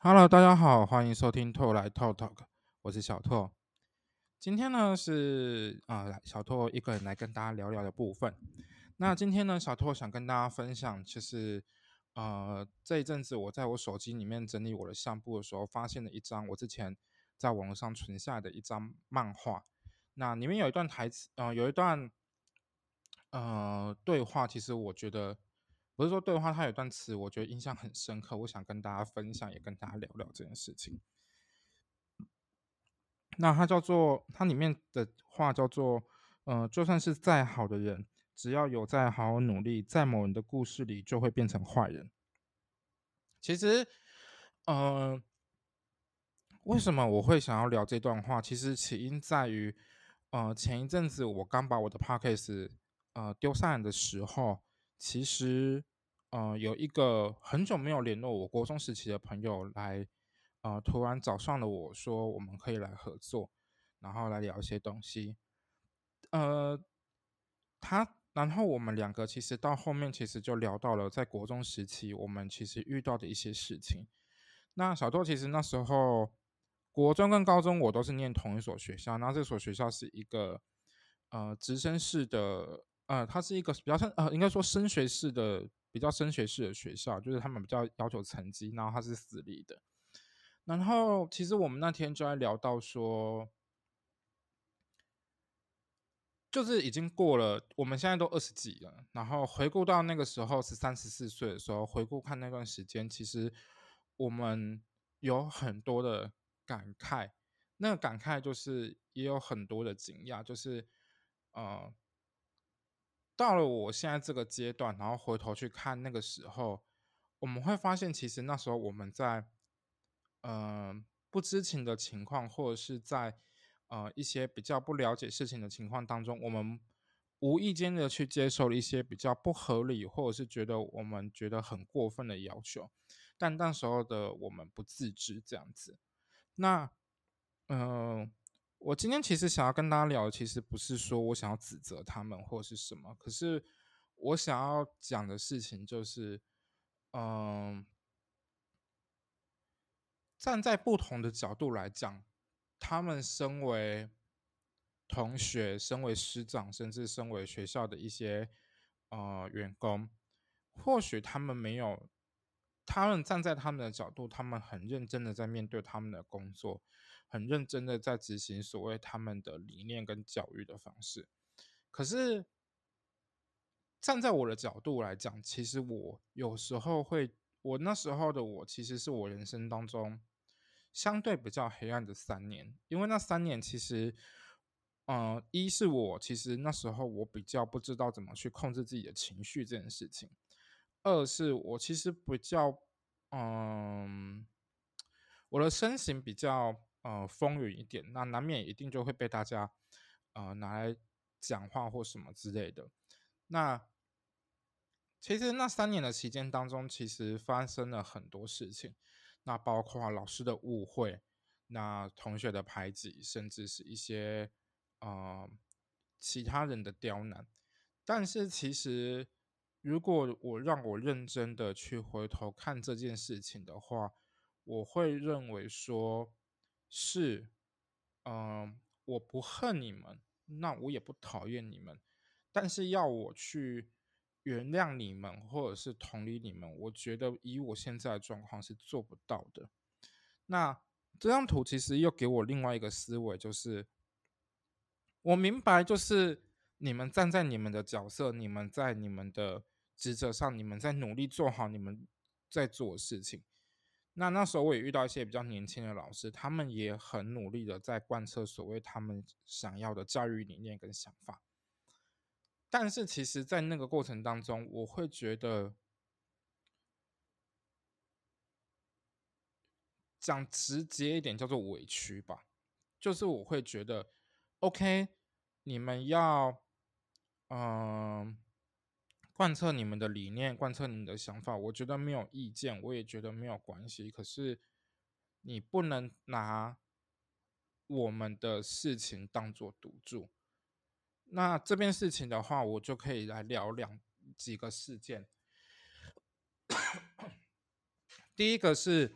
Hello，大家好，欢迎收听透来透 Talk，我是小拓。今天呢是啊、小拓一个人来跟大家聊聊的部分。那今天呢，小拓想跟大家分享，就是呃这一阵子我在我手机里面整理我的相簿的时候，发现了一张我之前在网络上存下的一张漫画。那里面有一段台词，呃，有一段呃对话，其实我觉得不是说对话，它有段词，我觉得印象很深刻，我想跟大家分享，也跟大家聊聊这件事情。那它叫做，它里面的话叫做，呃，就算是再好的人，只要有在好好努力，在某人的故事里就会变成坏人。其实，呃，为什么我会想要聊这段话？其实起因在于，呃，前一阵子我刚把我的 podcast 呃丢上来的时候，其实呃有一个很久没有联络我国中时期的朋友来，呃突然找上了我说我们可以来合作，然后来聊一些东西。呃，他然后我们两个其实到后面其实就聊到了在国中时期我们其实遇到的一些事情。那小豆其实那时候国中跟高中我都是念同一所学校，然后这所学校是一个呃直升式的，呃，它是一个比较像呃应该说升学式的比较升学式的学校，就是他们比较要求成绩，然后它是私立的。然后其实我们那天就在聊到说，就是已经过了，我们现在都二十几了，然后回顾到那个时候是三十四岁的时候，回顾看那段时间，其实我们有很多的感慨，那个感慨就是也有很多的惊讶，就是呃，到了我现在这个阶段，然后回头去看那个时候，我们会发现，其实那时候我们在呃不知情的情况，或者是在呃一些比较不了解事情的情况当中，我们无意间的去接受了一些比较不合理，或者是觉得我们觉得很过分的要求，但那时候的我们不自知这样子。那嗯、我今天其实想要跟大家聊的，其实不是说我想要指责他们或是什么，可是我想要讲的事情就是，嗯、站在不同的角度来讲，他们身为同学、身为师长，甚至身为学校的一些呃员工，或许他们没有，他们站在他们的角度，他们很认真的在面对他们的工作，很认真的在执行所谓他们的理念跟教育的方式。可是站在我的角度来讲，其实我有时候会，我那时候的我，其实是我人生当中相对比较黑暗的三年，因为那三年其实，呃，一是我其实那时候我比较不知道怎么去控制自己的情绪这件事情，二是我其实比较，嗯，我的身形比较呃风云一点，那难免一定就会被大家呃拿来讲话或什么之类的。那其实那三年的期间当中，其实发生了很多事情，那包括老师的误会，那同学的排挤，甚至是一些呃其他人的刁难。但是其实，如果我让我认真的去回头看这件事情的话，我会认为说是，嗯、我不恨你们，那我也不讨厌你们，但是要我去原谅你们，或者是同理你们，我觉得以我现在的状况是做不到的。那这张图其实又给我另外一个思维，就是我明白，就是你们站在你们的角色，你们在你们的职责上，你们在努力做好你们在做的事情。那那时候我也遇到一些比较年轻的老师，他们也很努力的在贯彻所谓他们想要的教育理念跟想法。但是其实，在那个过程当中，我会觉得，讲直接一点叫做委屈吧，就是我会觉得，OK，你们要，嗯、贯彻你们的理念，贯彻你们的想法，我觉得没有意见，我也觉得没有关系。可是你不能拿我们的事情当做赌注。那这边事情的话，我就可以来聊两几个事件。第一个是，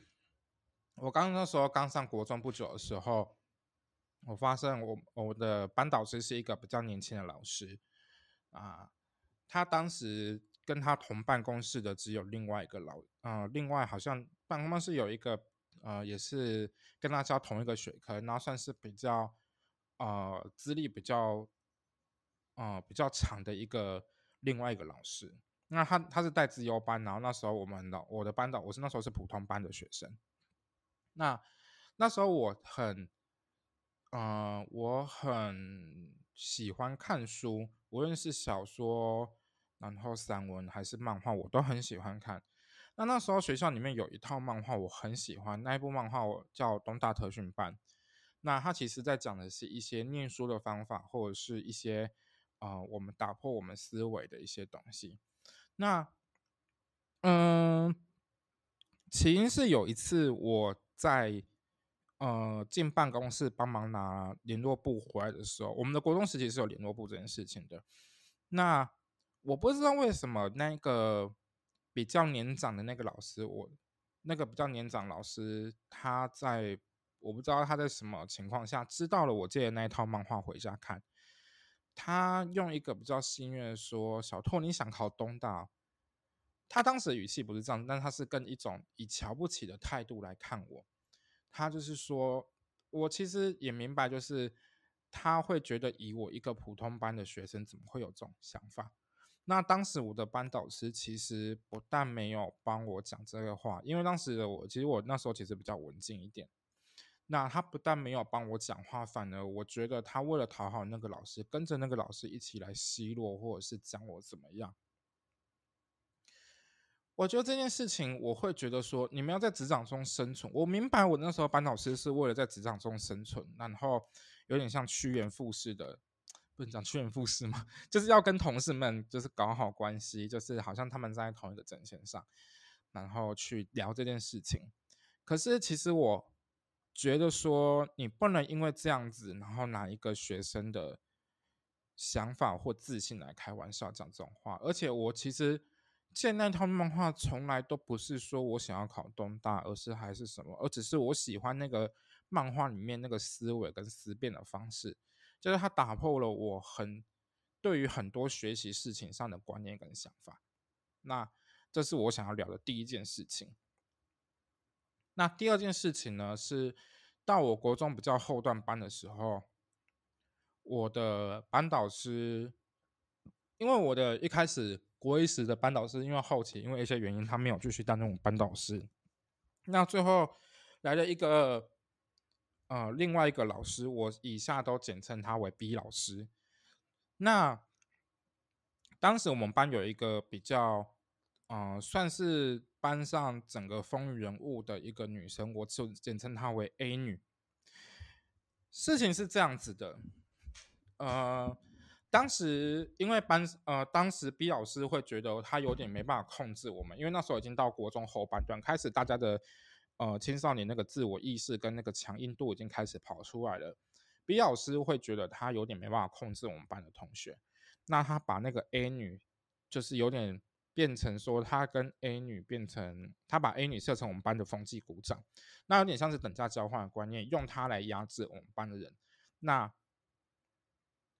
我刚刚那时候刚上国中不久的时候，我发现我我的班导师是一个比较年轻的老师啊，他当时跟他同办公室的只有另外一个老，呃，另外好像办公室有一个呃，也是跟他教同一个学科，然后算是比较呃资历比较呃比较长的一个另外一个老师。那他他是带自优班，然后那时候我们老我的班导我是那时候是普通班的学生。那那时候我很，呃，我很喜欢看书，无论是小说，然后散文还是漫画，我都很喜欢看。那那时候学校里面有一套漫画我很喜欢，那一部漫画我叫《东大特训班》。那它其实在讲的是一些念书的方法，或者是一些呃我们打破我们思维的一些东西。那，嗯，起因是有一次我在呃进办公室帮忙拿联络簿回来的时候，我们的国中时期是有联络簿这件事情的。那我不知道为什么那个比较年长的那个老师，我那个比较年长老师，他在我不知道他在什么情况下知道了我借的那一套漫画回家看。他用一个比较幸运的说：“小拓，你想考东大？”他当时的语气不是这样，但他是跟一种以瞧不起的态度来看我。他就是说，我其实也明白，就是他会觉得以我一个普通班的学生，怎么会有这种想法？那当时我的班导师其实不但没有帮我讲这个话，因为当时的我，其实我那时候其实比较文静一点。那他不但没有帮我讲话，反而我觉得他为了讨好那个老师，跟着那个老师一起来奚落或者是讲我怎么样。我觉得这件事情，我会觉得说，你们要在职场中生存。我明白，我那时候班导师是为了在职场中生存，然后有点像趋炎附势的，不能讲趋炎附势嘛，就是要跟同事们就是搞好关系，就是好像他们在同一个阵线上，然后去聊这件事情。可是其实我。觉得说你不能因为这样子，然后拿一个学生的想法或自信来开玩笑讲这种话。而且我其实见那套漫画从来都不是说我想要考东大，而是还是什么，而只是我喜欢那个漫画里面那个思维跟思辨的方式，就是它打破了我很对于很多学习事情上的观念跟想法。那这是我想要聊的第一件事情。那第二件事情呢，是到我国中比较后段班的时候，我的班导师，因为我的一开始国一时的班导师，因为后期因为一些原因，他没有继续担任我班导师。那最后来了一个呃另外一个老师，我以下都简称他为 B 老师。那当时我们班有一个比较，呃，算是。班上整个风云人物的一个女生，我就简称她为 A 女。事情是这样子的，呃，当时因为班呃，当时 B 老师会觉得他有点没办法控制我们，因为那时候已经到国中后半段，开始大家的呃青少年那个自我意识跟那个强硬度已经开始跑出来了。B 老师会觉得他有点没办法控制我们班的同学，那他把那个 A 女就是有点。变成说他跟 A 女变成他把 A 女设成我们班的风纪股长，那有点像是等价交换的观念，用他来压制我们班的人。那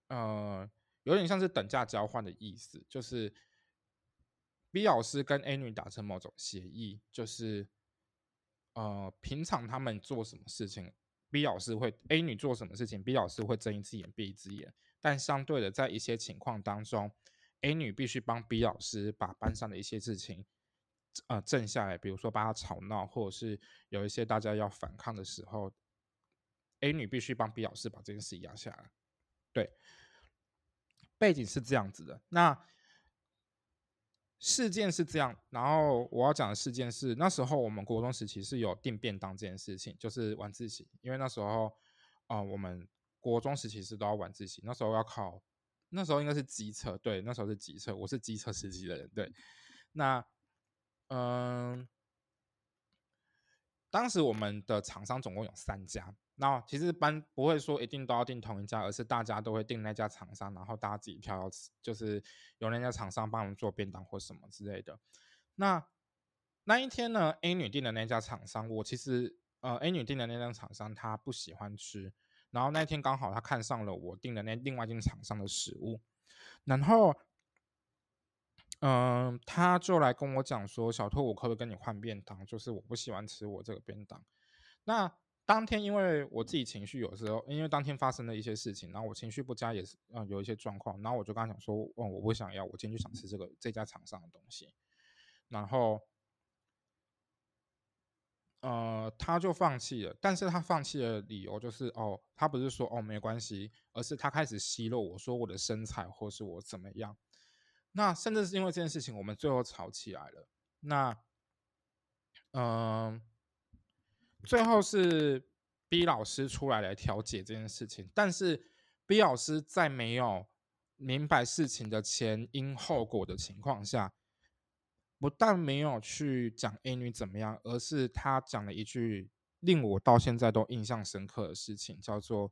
呃，有点像是等价交换的意思，就是 B 老师跟 A 女达成某种协议，就是呃，平常他们做什么事情，B 老师会 A 女做什么事情，B 老师会睁一只眼闭一只眼，但相对的，在一些情况当中。A 女必须帮 B 老师把班上的一些事情，呃，镇下来。比如说，把他吵闹，或者是有一些大家要反抗的时候，A 女必须帮 B 老师把这件事压下来。对，背景是这样子的。那事件是这样，然后我要讲的事件是，那时候我们国中时期是有订便当这件事情，就是晚自习，因为那时候，啊，我们国中时期是都要晚自习，那时候要考。那时候应该是机车，对，那时候是机车，我是机车司机的人，对。那，嗯，当时我们的厂商总共有三家，那其实班不会说一定都要订同一家，而是大家都会订那家厂商，然后大家自己挑，就是有那家厂商帮我们做便当或什么之类的。那那一天呢，A 女订的那家厂商，我其实呃 A 女订的那家厂商她不喜欢吃，然后那天刚好她看上了我订的那另外一间厂商的食物，然后。嗯，他就来跟我讲说：“小兔，我可不可以跟你换便当？就是我不喜欢吃我这个便当。”那当天因为我自己情绪有时候，因为当天发生的一些事情，然后我情绪不佳也是，嗯，有一些状况。然后我就跟他讲说：“哦，我不想要，我今天就想吃这个这家厂商的东西。”然后，呃，他就放弃了。但是他放弃的理由就是：哦，他不是说哦没关系，而是他开始奚落我说我的身材或是我怎么样。那甚至是因为这件事情，我们最后吵起来了。那，嗯，最后是 B 老师出来来调解这件事情。但是 B 老师在没有明白事情的前因后果的情况下，不但没有去讲 A 女怎么样，而是他讲了一句令我到现在都印象深刻的事情，叫做。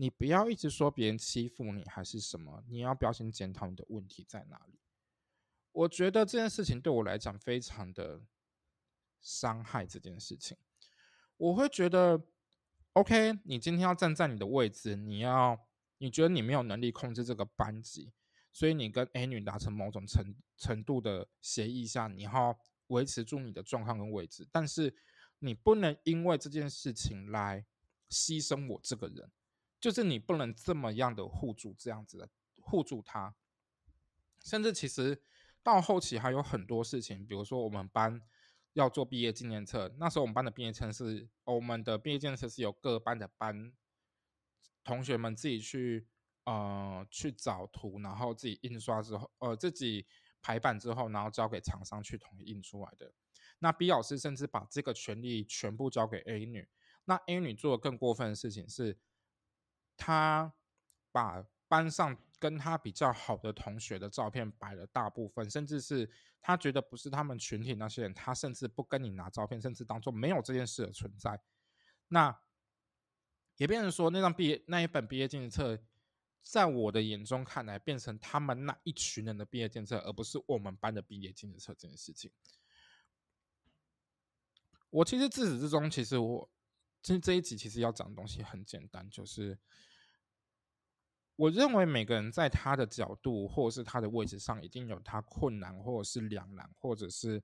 你不要一直说别人欺负你还是什么，你要不要先检讨你的问题在哪里？我觉得这件事情对我来讲非常的伤害。这件事情，我会觉得，OK，你今天要站在你的位置，你要你觉得你没有能力控制这个班级，所以你跟 A 女达成某种程程度的协议下，你要维持住你的状况跟位置，但是你不能因为这件事情来牺牲我这个人。就是你不能这么样的护住这样子的护住他，甚至其实到后期还有很多事情，比如说我们班要做毕业纪念册，那时候我们班的毕业册是我们的毕业纪念册是由各班的班同学们自己去呃去找图，然后自己印刷之后，呃自己排版之后，然后交给厂商去统一印出来的。那 B 老师甚至把这个权利全部交给 A 女，那 A 女做的更过分的事情是。她把班上跟他比较好的同学的照片摆了大部分，甚至是他觉得不是他们群体那些人，他甚至不跟你拿照片，甚至当做没有这件事的存在。那也变成说，那张毕业那一本毕业纪念册，在我的眼中看来，变成他们那一群人的毕业纪念册，而不是我们班的毕业纪念册这件事情。我其实自始至终，其实我其实这一集其实要讲的东西很简单，就是。我认为每个人在他的角度或者是他的位置上，一定有他困难或者是两难，或者是，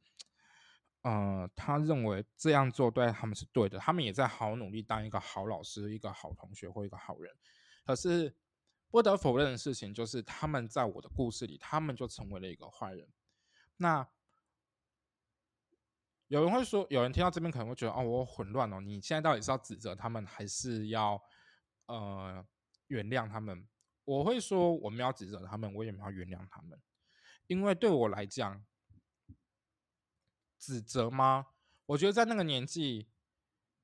呃，他认为这样做对他们是对的，他们也在好努力当一个好老师、一个好同学或一个好人。可是不得否认的事情就是，他们在我的故事里，他们就成为了一个坏人。那有人会说，有人听到这边可能会觉得，哦，我混乱哦，你现在到底是要指责他们，还是要呃原谅他们？我会说，我们要指责他们，我也要原谅他们，因为对我来讲，指责吗？我觉得在那个年纪，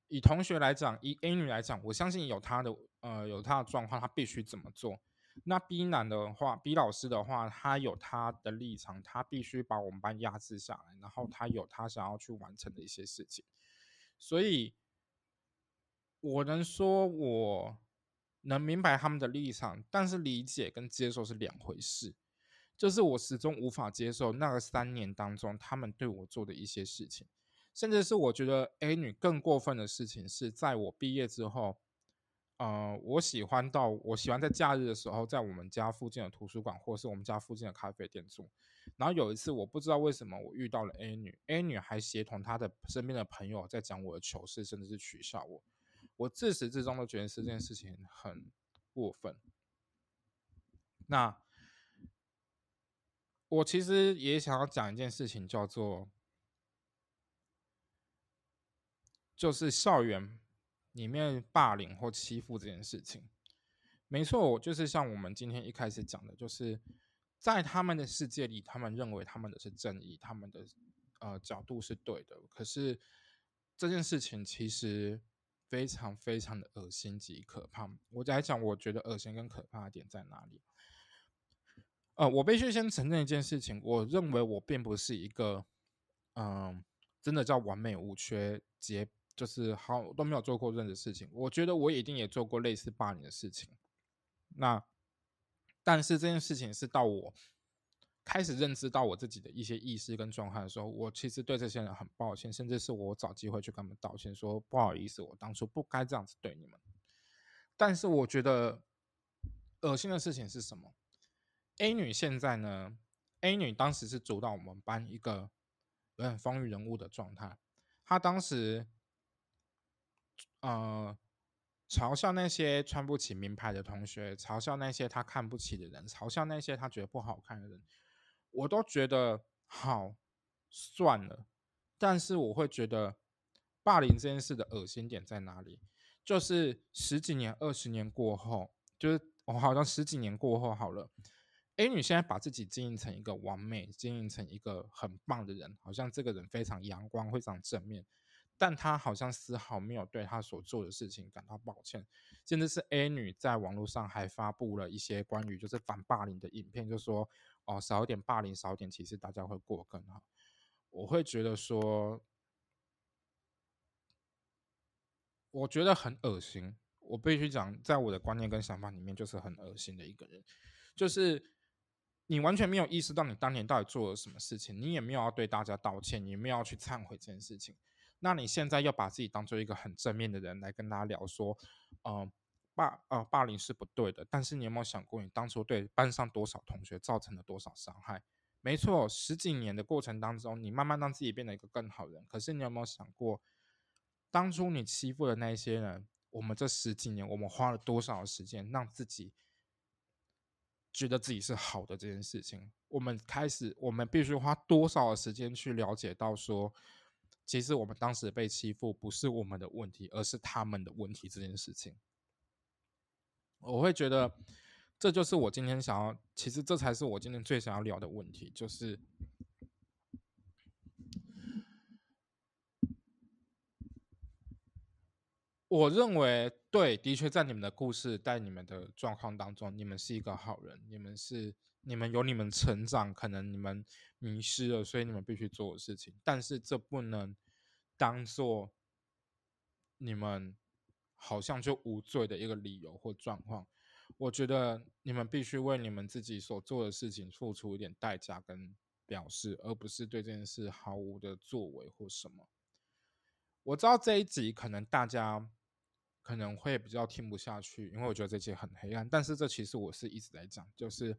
以同学来讲，以 A 女来讲，我相信有她的呃有她的状况，她必须怎么做。那 B 男的话，B 老师的话，他有他的立场，他必须把我们班压制下来，然后他有他想要去完成的一些事情。所以，我能说我。能明白他们的立场，但是理解跟接受是两回事。就是我始终无法接受那个三年当中他们对我做的一些事情，甚至是我觉得 A 女更过分的事情是在我毕业之后，呃，我喜欢到我喜欢在假日的时候在我们家附近的图书馆或是我们家附近的咖啡店住。然后有一次我不知道为什么我遇到了 A 女，A 女还协同她的身边的朋友在讲我的糗事，甚至是取笑我。我自始至终都觉得这件事情很过分。那我其实也想要讲一件事情，叫做就是校园里面霸凌或欺负这件事情。没错，我就是像我们今天一开始讲的，就是在他们的世界里，他们认为他们的是正义，他们的呃角度是对的。可是这件事情其实。非常非常的恶心及可怕。我在讲，我觉得恶心跟可怕的点在哪里？呃，我必须先承认一件事情，我认为我并不是一个，嗯，真的叫完美无缺、洁，就是好都没有做过任何事情。我觉得我一定也做过类似霸凌的事情。那，但是这件事情是到我开始认知到我自己的一些意识跟状态的时候，我其实对这些人很抱歉，甚至是我找机会去跟他们道歉，说不好意思，我当初不该这样子对你们。但是我觉得恶心的事情是什么？A 女现在呢？A 女当时是主导我们班一个有点风云人物的状态，她当时呃。嘲笑那些穿不起名牌的同学，嘲笑那些她看不起的人，嘲笑那些她觉得不好看的人，我都觉得好算了。但是我会觉得，霸凌这件事的恶心点在哪里？就是十几年、二十年过后，就是我好像十几年过后好了，A 女现在把自己经营成一个完美，经营成一个很棒的人，好像这个人非常阳光，非常正面。但他好像丝毫没有对他所做的事情感到抱歉，甚至是 A 女在网络上还发布了一些关于就是反霸凌的影片，就说哦少一点霸凌，少一点，其实大家会过更好。我会觉得说，我觉得很恶心。我必须讲，在我的观念跟想法里面，就是很恶心的一个人，就是你完全没有意识到你当年到底做了什么事情，你也没有要对大家道歉，你没有要去忏悔这件事情。那你现在要把自己当做一个很正面的人来跟大家聊说，呃，霸呃霸凌是不对的，但是你有没有想过，你当初对班上多少同学造成了多少伤害？没错，十几年的过程当中，你慢慢让自己变得一个更好人。可是你有没有想过，当初你欺负的那些人，我们这十几年我们花了多少时间让自己觉得自己是好的这件事情？我们开始，我们必须花多少的时间去了解到说。其实我们当时被欺负不是我们的问题，而是他们的问题。这件事情，我会觉得这就是我今天想要，其实这才是我今天最想要聊的问题，就是我认为对，的确在你们的故事、在你们的状况当中，你们是一个好人，你们是。你们有你们成长，可能你们迷失了，所以你们必须做的事情。但是这不能当做你们好像就无罪的一个理由或状况。我觉得你们必须为你们自己所做的事情付出一点代价跟表示，而不是对这件事毫无的作为或什么。我知道这一集可能大家可能会比较听不下去，因为我觉得这集很黑暗。但是这其实我是一直在讲，就是。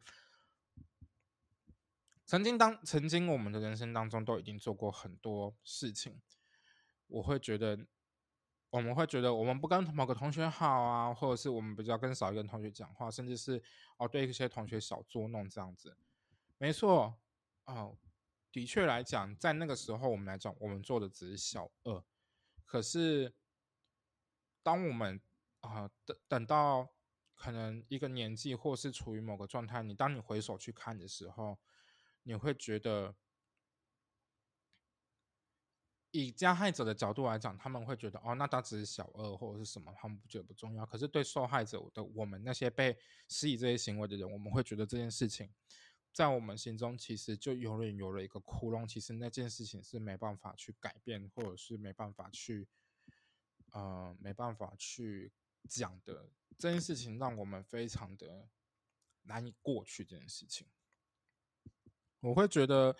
曾经当曾经我们的人生当中都已经做过很多事情，我会觉得我们会觉得我们不跟某个同学好啊，或者是我们比较跟少一个同学讲话，甚至是哦对一些同学小捉弄这样子。没错，哦，的确来讲，在那个时候我们来讲，我们做的只是小恶。可是当我们啊等等到可能一个年纪，或是处于某个状态，你当你回首去看的时候。你会觉得，以加害者的角度来讲，他们会觉得哦，那他只是小恶或者是什么，他们不觉得不重要。可是对受害者的我们那些被施以这些行为的人，我们会觉得这件事情在我们心中其实就永远有了一个窟窿。其实那件事情是没办法去改变，或者是没办法去，呃，没办法去讲的。这件事情让我们非常的难以过去。这件事情。我会觉得，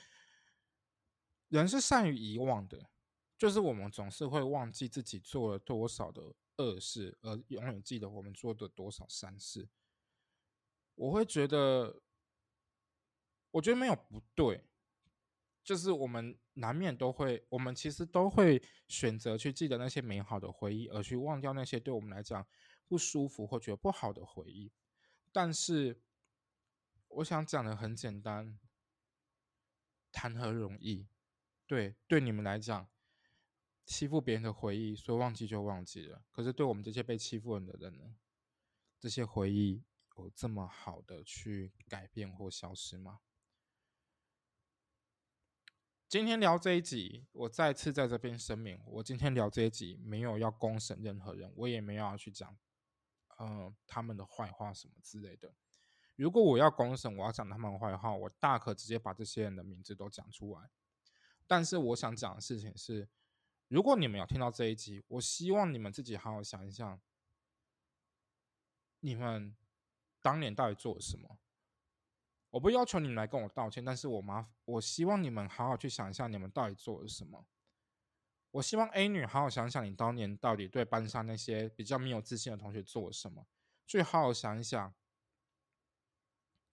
人是善于遗忘的，就是我们总是会忘记自己做了多少的恶事，而永远记得我们做的多少善事。我会觉得，我觉得没有不对，就是我们难免都会，我们其实都会选择去记得那些美好的回忆，而去忘掉那些对我们来讲不舒服或觉得不好的回忆。但是，我想讲的很简单。谈何容易？对，对你们来讲，欺负别人的回忆，说忘记就忘记了。可是对我们这些被欺负的人呢？这些回忆有这么好的去改变或消失吗？今天聊这一集，我再次在这边声明，我今天聊这一集没有要公审任何人，我也没有要去讲，呃，他们的坏话什么之类的。如果我要公审，我要讲他们坏话，我大可直接把这些人的名字都讲出来。但是我想讲的事情是，如果你们有听到这一集，我希望你们自己好好想一想，你们当年到底做了什么？我不要求你们来跟我道歉，但是我麻我希望你们好好去想一下，你们到底做了什么。我希望 A 女好好想想，你当年到底对班上那些比较没有自信的同学做了什么，去好好想一想，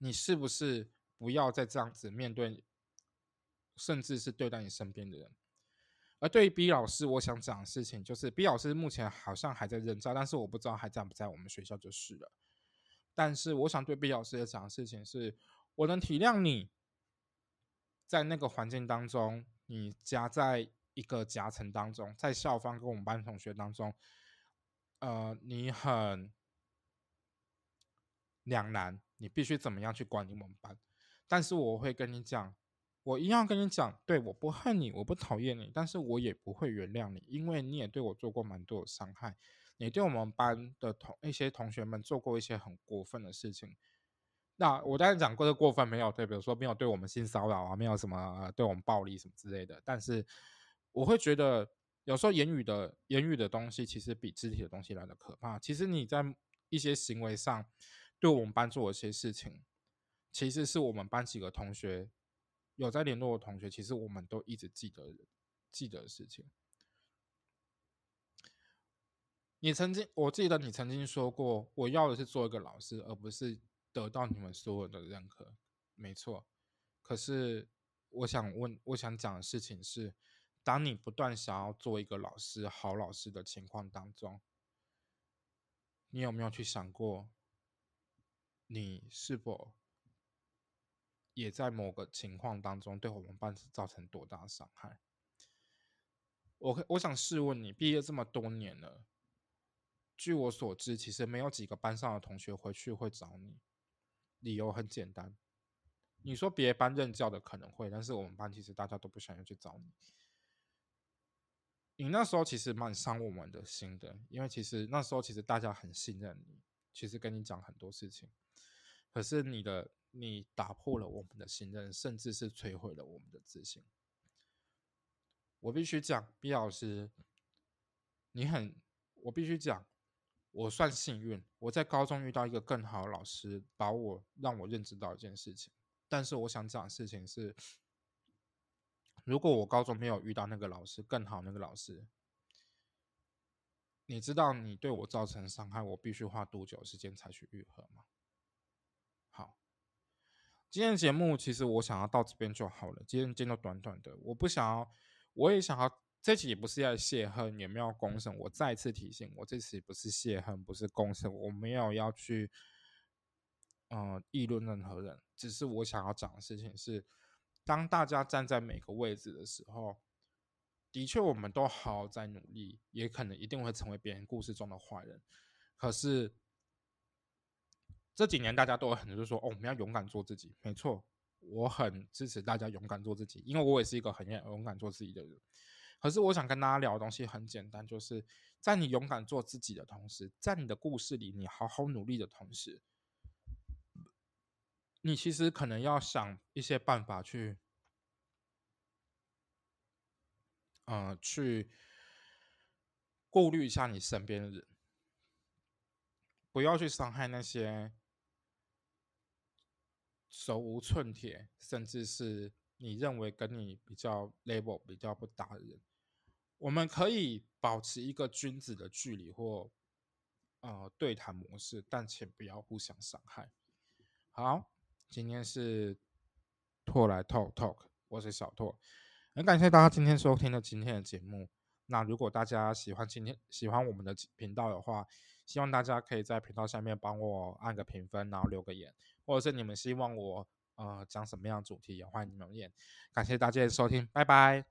你是不是不要再这样子面对，甚至是对待你身边的人。而对于 B 老师，我想讲的事情就是，B 老师目前好像还在任教，但是我不知道还在不在我们学校就是了。但是我想对 B 老师讲的事情是，我能体谅你在那个环境当中，你夹在一个夹层当中，在校方跟我们班同学当中，呃，你很两难，你必须怎么样去管理我们班？但是我会跟你讲。我一样跟你讲，对，我不恨你，我不讨厌你，但是我也不会原谅你，因为你也对我做过蛮多的伤害，你对我们班的同一些同学们做过一些很过分的事情。那我当然讲过的过分没有对，比如说没有对我们性骚扰啊，没有什么对我们暴力什么之类的。但是我会觉得，有时候言语的言语的东西，其实比肢体的东西来的可怕。其实你在一些行为上对我们班做一些事情，其实是我们班几个同学。有在联络的同学，其实我们都一直记得记得的事情。你曾经，我记得你曾经说过，我要的是做一个老师，而不是得到你们所有的认可。没错。可是，我想问，我想讲的事情是，当你不断想要做一个老师、好老师的情况当中，你有没有去想过，你是否？也在某个情况当中对我们班造成多大伤害？我我想试问你，毕业这么多年了，据我所知，其实没有几个班上的同学回去会找你。理由很简单，你说别班任教的可能会，但是我们班其实大家都不想要去找你。你那时候其实蛮伤我们的心的，因为其实那时候其实大家很信任你，其实跟你讲很多事情，可是你的。你打破了我们的信任，甚至是摧毁了我们的自信。我必须讲，毕老师，你很，我必须讲，我算幸运，我在高中遇到一个更好的老师，把我让我认知到一件事情。但是我想讲的事情是，如果我高中没有遇到那个老师，更好那个老师，你知道你对我造成伤害，我必须花多久时间才去愈合吗？今天的节目其实我想要到这边就好了。今天见到短短的，我不想要，我也想要。这期也不是要泄恨，也没有公审。我再次提醒，我这次不是泄恨，不是公审，我没有要去，嗯，议论任何人。只是我想要讲的事情是，当大家站在每个位置的时候，的确我们都好好在努力，也可能一定会成为别人故事中的坏人。可是。这几年大家都有很多说哦，我们要勇敢做自己。没错，我很支持大家勇敢做自己，因为我也是一个很愿勇敢做自己的人。可是我想跟大家聊的东西很简单，就是在你勇敢做自己的同时，在你的故事里你好好努力的同时，你其实可能要想一些办法去，呃，去顾虑一下你身边的人，不要去伤害那些。手无寸铁，甚至是你认为跟你比较 level 比较不搭的人，我们可以保持一个君子的距离或呃对谈模式，但请不要互相伤害。好，今天是拓来 talk talk，我是小拓，很感谢大家今天收听的今天的节目。那如果大家喜欢今天喜欢我们的频道的话，希望大家可以在频道下面帮我按个评分，然后留个言，或者是你们希望我呃讲什么样主题，也欢迎留言。感谢大家的收听，拜拜。